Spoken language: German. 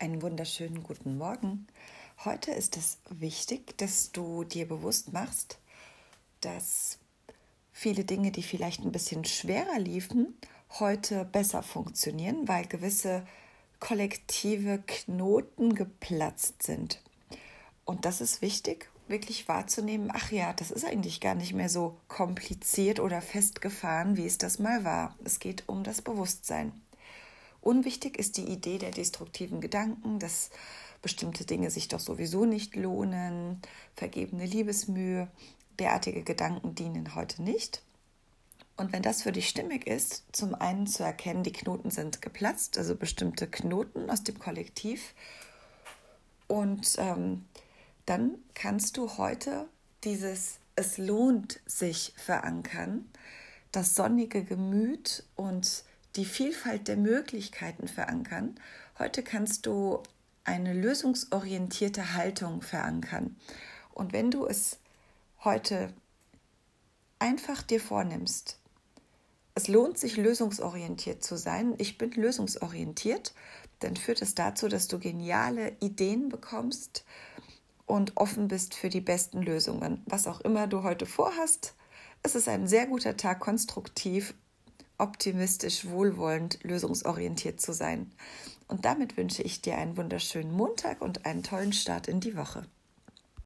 Einen wunderschönen guten Morgen. Heute ist es wichtig, dass du dir bewusst machst, dass viele Dinge, die vielleicht ein bisschen schwerer liefen, heute besser funktionieren, weil gewisse kollektive Knoten geplatzt sind. Und das ist wichtig, wirklich wahrzunehmen, ach ja, das ist eigentlich gar nicht mehr so kompliziert oder festgefahren, wie es das mal war. Es geht um das Bewusstsein. Unwichtig ist die Idee der destruktiven Gedanken, dass bestimmte Dinge sich doch sowieso nicht lohnen, vergebene Liebesmühe. Derartige Gedanken dienen heute nicht. Und wenn das für dich stimmig ist, zum einen zu erkennen, die Knoten sind geplatzt, also bestimmte Knoten aus dem Kollektiv. Und ähm, dann kannst du heute dieses Es lohnt sich verankern, das sonnige Gemüt und die Vielfalt der Möglichkeiten verankern. Heute kannst du eine lösungsorientierte Haltung verankern. Und wenn du es heute einfach dir vornimmst, es lohnt sich lösungsorientiert zu sein, ich bin lösungsorientiert, dann führt es dazu, dass du geniale Ideen bekommst und offen bist für die besten Lösungen. Was auch immer du heute vorhast, es ist ein sehr guter Tag, konstruktiv optimistisch, wohlwollend, lösungsorientiert zu sein. Und damit wünsche ich dir einen wunderschönen Montag und einen tollen Start in die Woche.